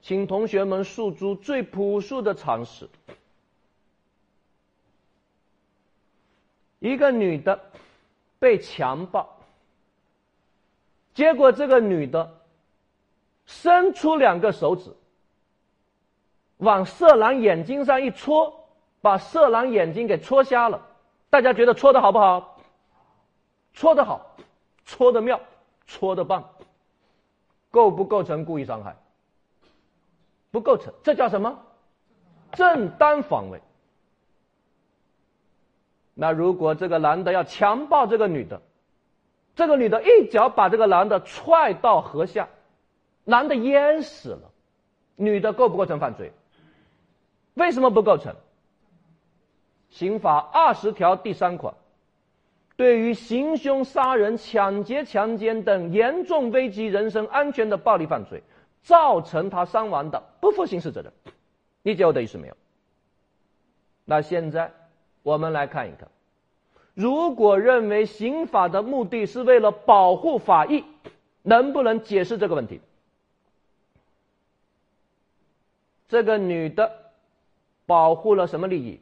请同学们诉诸最朴素的常识：一个女的被强暴，结果这个女的伸出两个手指，往色狼眼睛上一戳，把色狼眼睛给戳瞎了。大家觉得戳的好不好？戳的好，戳的妙，戳的棒，构不构成故意伤害？不构成，这叫什么？正当防卫。那如果这个男的要强暴这个女的，这个女的一脚把这个男的踹到河下，男的淹死了，女的构不构成犯罪？为什么不构成？刑法二十条第三款，对于行凶杀人、抢劫、强奸等严重危及人身安全的暴力犯罪，造成他伤亡的，不负刑事责任。理解我的意思没有？那现在我们来看一看，如果认为刑法的目的是为了保护法益，能不能解释这个问题？这个女的保护了什么利益？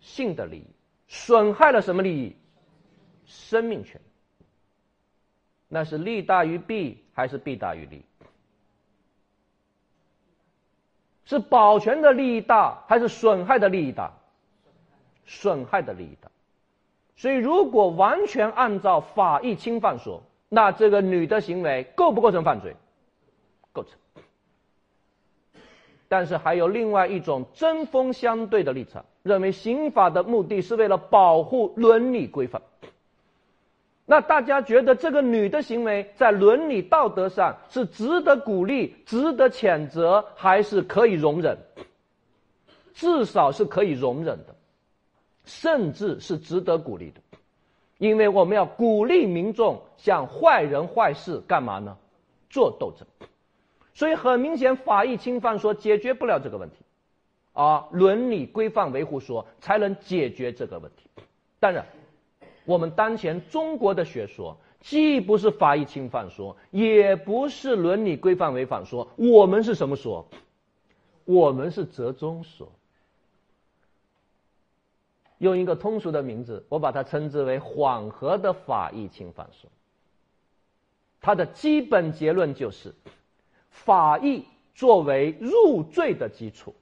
性的利益损害了什么利益？生命权。那是利大于弊还是弊大于利？是保全的利益大还是损害的利益大？损害的利益大。所以，如果完全按照法益侵犯说，那这个女的行为构不构成犯罪？构成。但是还有另外一种针锋相对的立场，认为刑法的目的是为了保护伦理规范。那大家觉得这个女的行为在伦理道德上是值得鼓励、值得谴责，还是可以容忍？至少是可以容忍的，甚至是值得鼓励的，因为我们要鼓励民众向坏人坏事干嘛呢？做斗争。所以很明显，法益侵犯说解决不了这个问题，啊，伦理规范维护说才能解决这个问题。当然，我们当前中国的学说既不是法益侵犯说，也不是伦理规范违反说，我们是什么说？我们是折中说。用一个通俗的名字，我把它称之为缓和的法益侵犯说。它的基本结论就是。法益作为入罪的基础，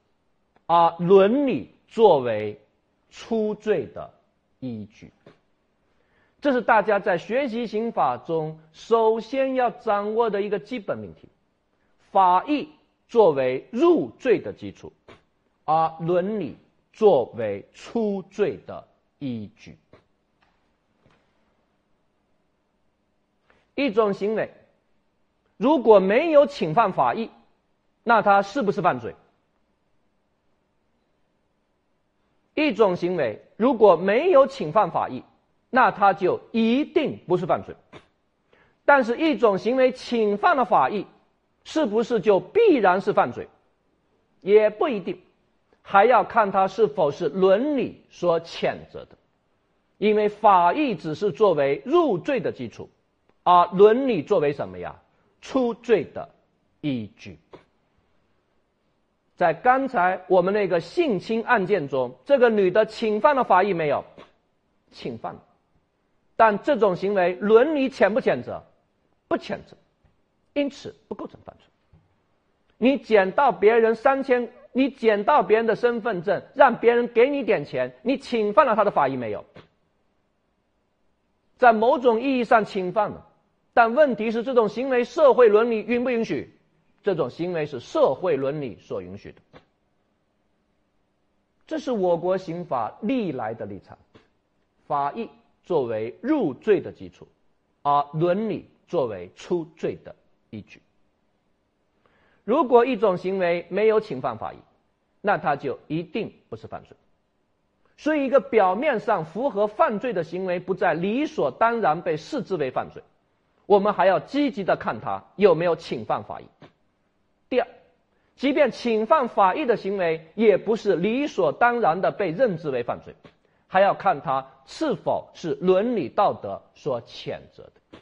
而伦理作为出罪的依据，这是大家在学习刑法中首先要掌握的一个基本命题。法益作为入罪的基础，而伦理作为出罪的依据。一种行为。如果没有侵犯法益，那他是不是犯罪？一种行为如果没有侵犯法益，那他就一定不是犯罪。但是，一种行为侵犯了法益，是不是就必然是犯罪？也不一定，还要看他是否是伦理所谴责的。因为法益只是作为入罪的基础，而伦理作为什么呀？出罪的依据，在刚才我们那个性侵案件中，这个女的侵犯了法益没有？侵犯了，但这种行为伦理谴不谴责？不谴责，因此不构成犯罪。你捡到别人三千，你捡到别人的身份证，让别人给你点钱，你侵犯了他的法益没有？在某种意义上侵犯了。但问题是，这种行为社会伦理允不允许？这种行为是社会伦理所允许的。这是我国刑法历来的立场：法益作为入罪的基础，而伦理作为出罪的依据。如果一种行为没有侵犯法益，那它就一定不是犯罪。所以，一个表面上符合犯罪的行为，不再理所当然被视之为犯罪。我们还要积极的看他有没有侵犯法益。第二，即便侵犯法益的行为，也不是理所当然的被认知为犯罪，还要看他是否是伦理道德所谴责的。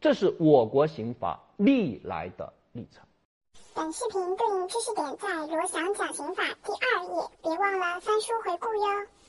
这是我国刑法历来的立场。本视频对应知识点在罗翔讲刑法第二页，别忘了翻书回顾哟。